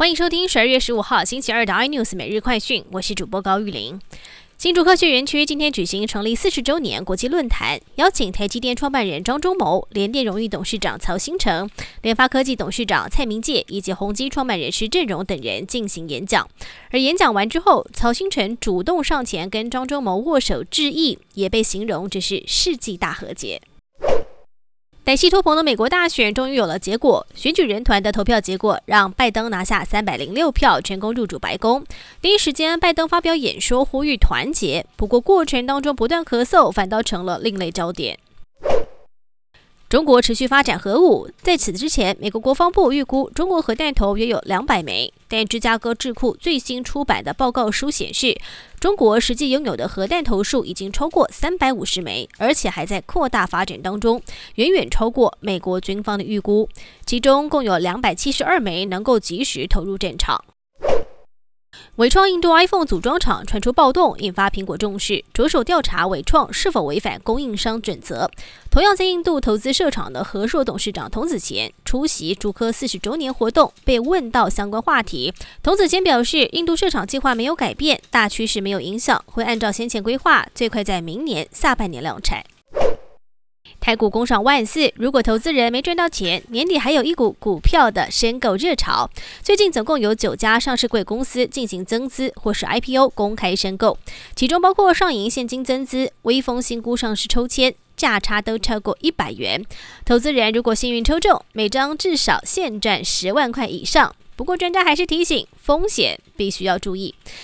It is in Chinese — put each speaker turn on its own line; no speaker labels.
欢迎收听十二月十五号星期二的 iNews 每日快讯，我是主播高玉玲。新竹科学园区今天举行成立四十周年国际论坛，邀请台积电创办人张忠谋、联电荣誉董事长曹新成、联发科技董事长蔡明介以及宏基创办人施正荣等人进行演讲。而演讲完之后，曹新成主动上前跟张忠谋握手致意，也被形容这是世纪大和解。在西托蓬的美国大选终于有了结果，选举人团的投票结果让拜登拿下三百零六票，成功入主白宫。第一时间，拜登发表演说，呼吁团结。不过过程当中不断咳嗽，反倒成了另类焦点。中国持续发展核武，在此之前，美国国防部预估中国核弹头约有两百枚，但芝加哥智库最新出版的报告书显示，中国实际拥有的核弹头数已经超过三百五十枚，而且还在扩大发展当中，远远超过美国军方的预估，其中共有两百七十二枚能够及时投入战场。伟创印度 iPhone 组装厂传出暴动，引发苹果重视，着手调查伟创是否违反供应商准则。同样在印度投资设厂的和硕董事长童子贤出席竹科四十周年活动，被问到相关话题，童子贤表示，印度设厂计划没有改变，大趋势没有影响，会按照先前规划，最快在明年下半年量产。台股攻上万四，如果投资人没赚到钱，年底还有一股股票的申购热潮。最近总共有九家上市贵公司进行增资或是 IPO 公开申购，其中包括上银现金增资、微风新股上市抽签，价差都超过一百元。投资人如果幸运抽中，每张至少现赚十万块以上。不过，专家还是提醒，风险必须要注意。